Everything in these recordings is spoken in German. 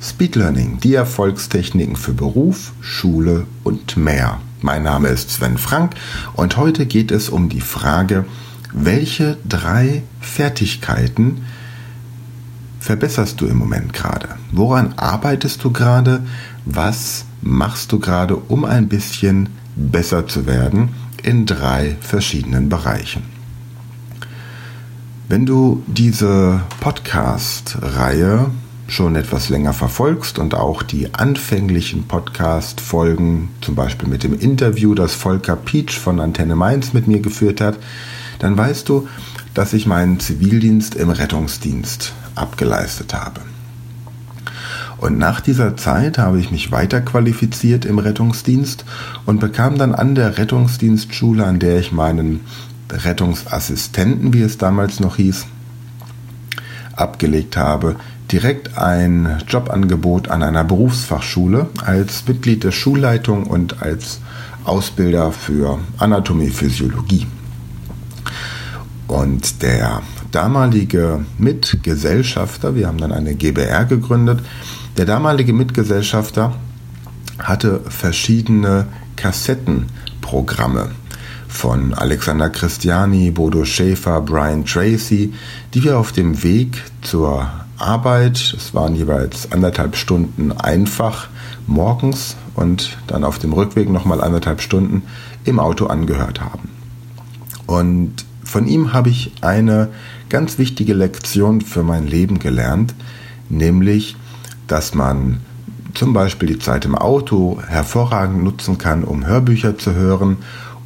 Speed Learning, die Erfolgstechniken für Beruf, Schule und mehr. Mein Name ist Sven Frank und heute geht es um die Frage, welche drei Fertigkeiten verbesserst du im Moment gerade? Woran arbeitest du gerade? Was machst du gerade, um ein bisschen besser zu werden in drei verschiedenen Bereichen? Wenn du diese Podcast-Reihe schon etwas länger verfolgst und auch die anfänglichen Podcast-Folgen, zum Beispiel mit dem Interview, das Volker Pietsch von Antenne Mainz mit mir geführt hat, dann weißt du, dass ich meinen Zivildienst im Rettungsdienst abgeleistet habe. Und nach dieser Zeit habe ich mich weiterqualifiziert im Rettungsdienst und bekam dann an der Rettungsdienstschule, an der ich meinen Rettungsassistenten, wie es damals noch hieß, abgelegt habe, direkt ein Jobangebot an einer Berufsfachschule als Mitglied der Schulleitung und als Ausbilder für Anatomie, Physiologie. Und der damalige Mitgesellschafter, wir haben dann eine GBR gegründet, der damalige Mitgesellschafter hatte verschiedene Kassettenprogramme von Alexander Christiani, Bodo Schäfer, Brian Tracy, die wir auf dem Weg zur Arbeit, es waren jeweils anderthalb Stunden einfach morgens und dann auf dem Rückweg nochmal anderthalb Stunden im Auto angehört haben. Und von ihm habe ich eine ganz wichtige Lektion für mein Leben gelernt, nämlich, dass man zum Beispiel die Zeit im Auto hervorragend nutzen kann, um Hörbücher zu hören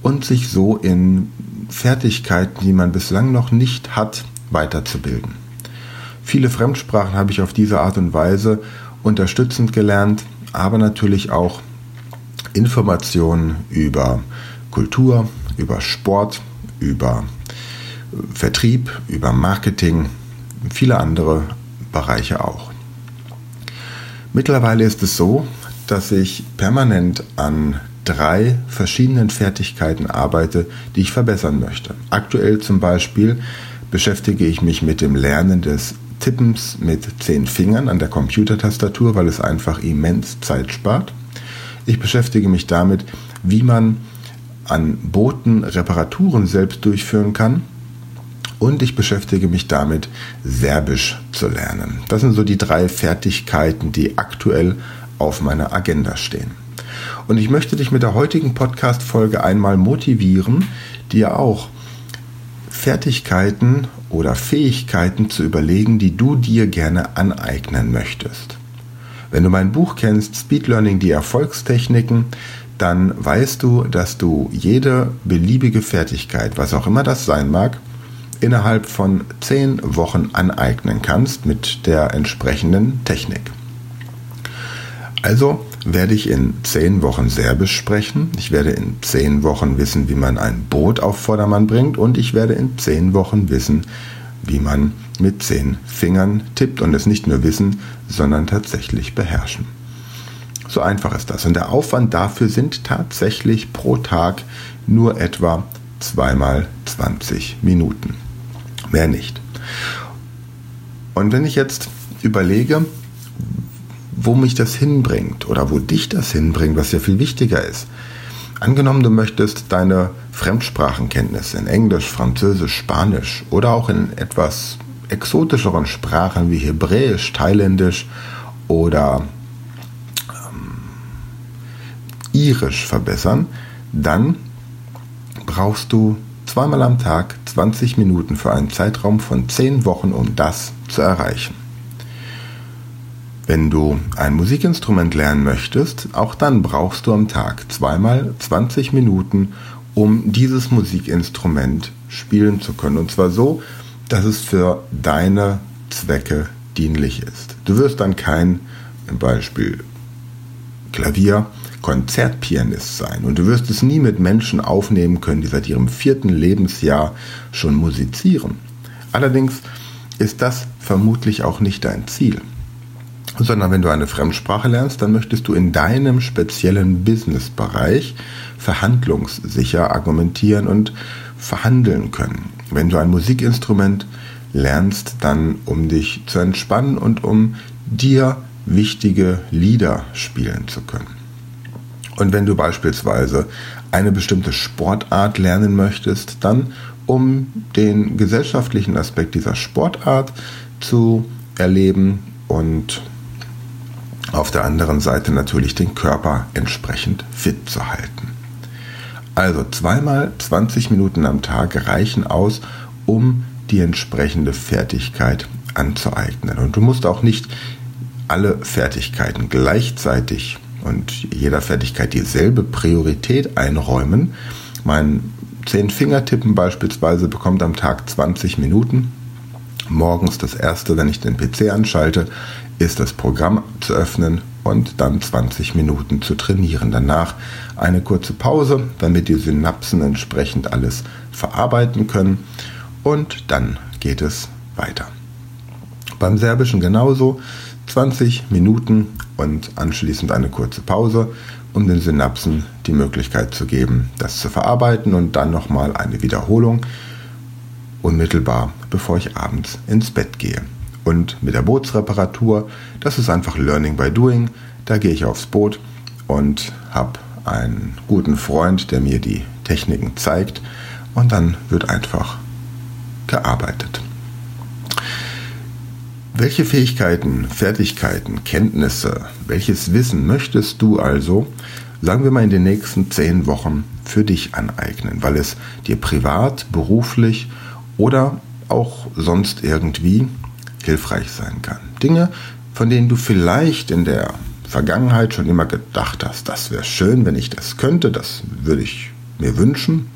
und sich so in Fertigkeiten, die man bislang noch nicht hat, weiterzubilden. Viele Fremdsprachen habe ich auf diese Art und Weise unterstützend gelernt, aber natürlich auch Informationen über Kultur, über Sport, über Vertrieb, über Marketing, viele andere Bereiche auch. Mittlerweile ist es so, dass ich permanent an drei verschiedenen Fertigkeiten arbeite, die ich verbessern möchte. Aktuell zum Beispiel beschäftige ich mich mit dem Lernen des Tippens mit zehn Fingern an der Computertastatur, weil es einfach immens Zeit spart. Ich beschäftige mich damit, wie man an Booten Reparaturen selbst durchführen kann und ich beschäftige mich damit, Serbisch zu lernen. Das sind so die drei Fertigkeiten, die aktuell auf meiner Agenda stehen. Und ich möchte dich mit der heutigen Podcast-Folge einmal motivieren, dir auch Fertigkeiten oder Fähigkeiten zu überlegen, die du dir gerne aneignen möchtest. Wenn du mein Buch kennst, Speed Learning, die Erfolgstechniken, dann weißt du, dass du jede beliebige Fertigkeit, was auch immer das sein mag, innerhalb von zehn Wochen aneignen kannst mit der entsprechenden Technik. Also werde ich in zehn Wochen Serbisch sprechen. Ich werde in zehn Wochen wissen, wie man ein Boot auf Vordermann bringt. Und ich werde in zehn Wochen wissen, wie man mit zehn Fingern tippt und es nicht nur wissen, sondern tatsächlich beherrschen. So einfach ist das. Und der Aufwand dafür sind tatsächlich pro Tag nur etwa zweimal 20 Minuten mehr nicht. Und wenn ich jetzt überlege, wo mich das hinbringt oder wo dich das hinbringt, was ja viel wichtiger ist. Angenommen, du möchtest deine Fremdsprachenkenntnisse in Englisch, Französisch, Spanisch oder auch in etwas exotischeren Sprachen wie Hebräisch, Thailändisch oder ähm, Irisch verbessern, dann brauchst du zweimal am Tag 20 Minuten für einen Zeitraum von 10 Wochen, um das zu erreichen. Wenn du ein Musikinstrument lernen möchtest, auch dann brauchst du am Tag zweimal 20 Minuten, um dieses Musikinstrument spielen zu können. Und zwar so, dass es für deine Zwecke dienlich ist. Du wirst dann kein, zum Beispiel Klavier, Konzertpianist sein und du wirst es nie mit Menschen aufnehmen können, die seit ihrem vierten Lebensjahr schon musizieren. Allerdings ist das vermutlich auch nicht dein Ziel. Sondern wenn du eine Fremdsprache lernst, dann möchtest du in deinem speziellen Businessbereich verhandlungssicher argumentieren und verhandeln können. Wenn du ein Musikinstrument lernst, dann um dich zu entspannen und um dir wichtige Lieder spielen zu können. Und wenn du beispielsweise eine bestimmte Sportart lernen möchtest, dann um den gesellschaftlichen Aspekt dieser Sportart zu erleben und auf der anderen Seite natürlich den Körper entsprechend fit zu halten. Also zweimal 20 Minuten am Tag reichen aus, um die entsprechende Fertigkeit anzueignen. Und du musst auch nicht alle Fertigkeiten gleichzeitig und jeder Fertigkeit dieselbe Priorität einräumen. Mein Zehn-Fingertippen beispielsweise bekommt am Tag 20 Minuten. Morgens das erste, wenn ich den PC anschalte, ist das Programm zu öffnen und dann 20 Minuten zu trainieren. Danach eine kurze Pause, damit die Synapsen entsprechend alles verarbeiten können und dann geht es weiter. Beim Serbischen genauso 20 Minuten und anschließend eine kurze Pause, um den Synapsen die Möglichkeit zu geben, das zu verarbeiten und dann nochmal eine Wiederholung unmittelbar, bevor ich abends ins Bett gehe. Und mit der Bootsreparatur, das ist einfach Learning by Doing. Da gehe ich aufs Boot und habe einen guten Freund, der mir die Techniken zeigt und dann wird einfach gearbeitet. Welche Fähigkeiten, Fertigkeiten, Kenntnisse, welches Wissen möchtest du also, sagen wir mal, in den nächsten zehn Wochen für dich aneignen, weil es dir privat, beruflich oder auch sonst irgendwie hilfreich sein kann? Dinge, von denen du vielleicht in der Vergangenheit schon immer gedacht hast, das wäre schön, wenn ich das könnte, das würde ich mir wünschen.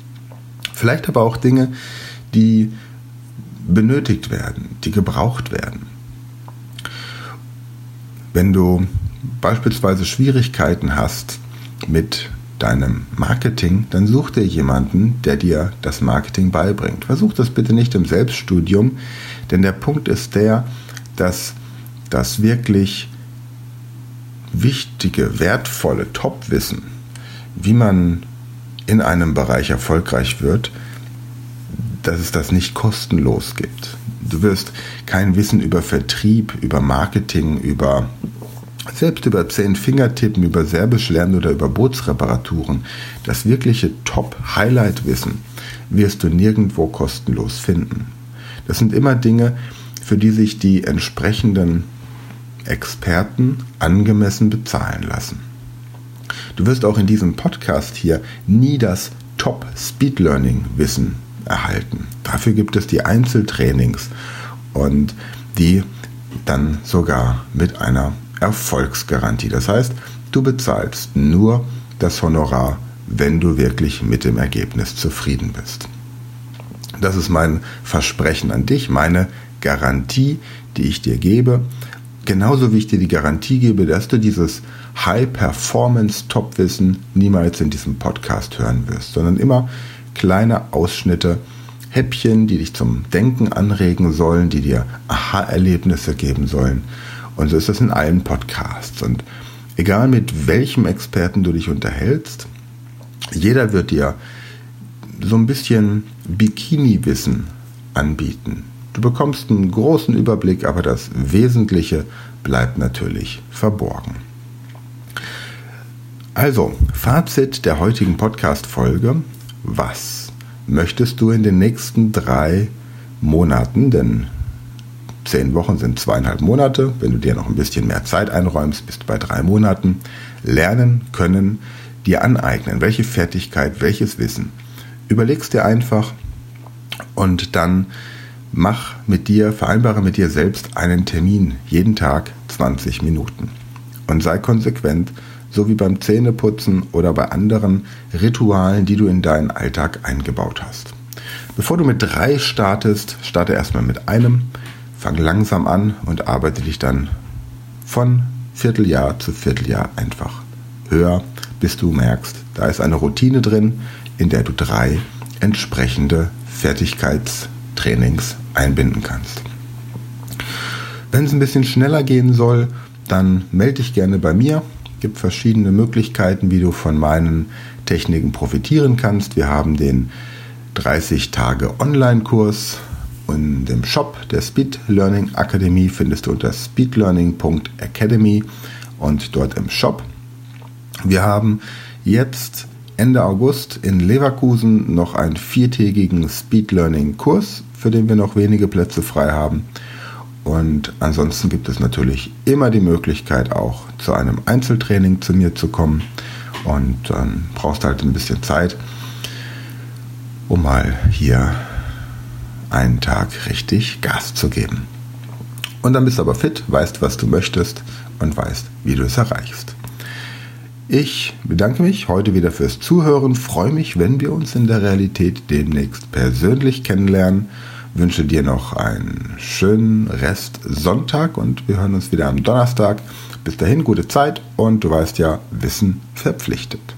Vielleicht aber auch Dinge, die benötigt werden, die gebraucht werden. Wenn du beispielsweise Schwierigkeiten hast mit deinem Marketing, dann such dir jemanden, der dir das Marketing beibringt. Versuch das bitte nicht im Selbststudium, denn der Punkt ist der, dass das wirklich wichtige, wertvolle Topwissen, wie man in einem Bereich erfolgreich wird, dass es das nicht kostenlos gibt. Du wirst kein Wissen über Vertrieb, über Marketing, über selbst über zehn Fingertippen, über Serbisch lernen oder über Bootsreparaturen, das wirkliche Top-Highlight-Wissen wirst du nirgendwo kostenlos finden. Das sind immer Dinge, für die sich die entsprechenden Experten angemessen bezahlen lassen. Du wirst auch in diesem Podcast hier nie das Top Speed Learning Wissen erhalten. Dafür gibt es die Einzeltrainings und die dann sogar mit einer Erfolgsgarantie. Das heißt, du bezahlst nur das Honorar, wenn du wirklich mit dem Ergebnis zufrieden bist. Das ist mein Versprechen an dich, meine Garantie, die ich dir gebe. Genauso wie ich dir die Garantie gebe, dass du dieses High-Performance-Top-Wissen niemals in diesem Podcast hören wirst, sondern immer kleine Ausschnitte, Häppchen, die dich zum Denken anregen sollen, die dir Aha-Erlebnisse geben sollen. Und so ist das in allen Podcasts. Und egal mit welchem Experten du dich unterhältst, jeder wird dir so ein bisschen Bikini-Wissen anbieten. Du bekommst einen großen Überblick, aber das Wesentliche bleibt natürlich verborgen. Also, Fazit der heutigen Podcast-Folge. Was möchtest du in den nächsten drei Monaten, denn zehn Wochen sind zweieinhalb Monate, wenn du dir noch ein bisschen mehr Zeit einräumst, bist du bei drei Monaten, lernen können, dir aneignen, welche Fertigkeit, welches Wissen. Überlegst dir einfach und dann mach mit dir, vereinbare mit dir selbst einen Termin, jeden Tag 20 Minuten. Und sei konsequent so wie beim Zähneputzen oder bei anderen Ritualen, die du in deinen Alltag eingebaut hast. Bevor du mit drei startest, starte erstmal mit einem, fang langsam an und arbeite dich dann von Vierteljahr zu Vierteljahr einfach höher, bis du merkst, da ist eine Routine drin, in der du drei entsprechende Fertigkeitstrainings einbinden kannst. Wenn es ein bisschen schneller gehen soll, dann melde dich gerne bei mir gibt verschiedene Möglichkeiten, wie du von meinen Techniken profitieren kannst. Wir haben den 30 Tage Online-Kurs in dem Shop der Speed Learning Akademie findest du unter speedlearning.academy und dort im Shop. Wir haben jetzt Ende August in Leverkusen noch einen viertägigen Speed Learning Kurs, für den wir noch wenige Plätze frei haben. Und ansonsten gibt es natürlich immer die Möglichkeit auch zu einem Einzeltraining zu mir zu kommen. Und dann brauchst du halt ein bisschen Zeit, um mal hier einen Tag richtig Gas zu geben. Und dann bist du aber fit, weißt, was du möchtest und weißt, wie du es erreichst. Ich bedanke mich heute wieder fürs Zuhören, freue mich, wenn wir uns in der Realität demnächst persönlich kennenlernen, wünsche dir noch einen schönen Rest Sonntag und wir hören uns wieder am Donnerstag. Bis dahin, gute Zeit und du weißt ja, Wissen verpflichtet.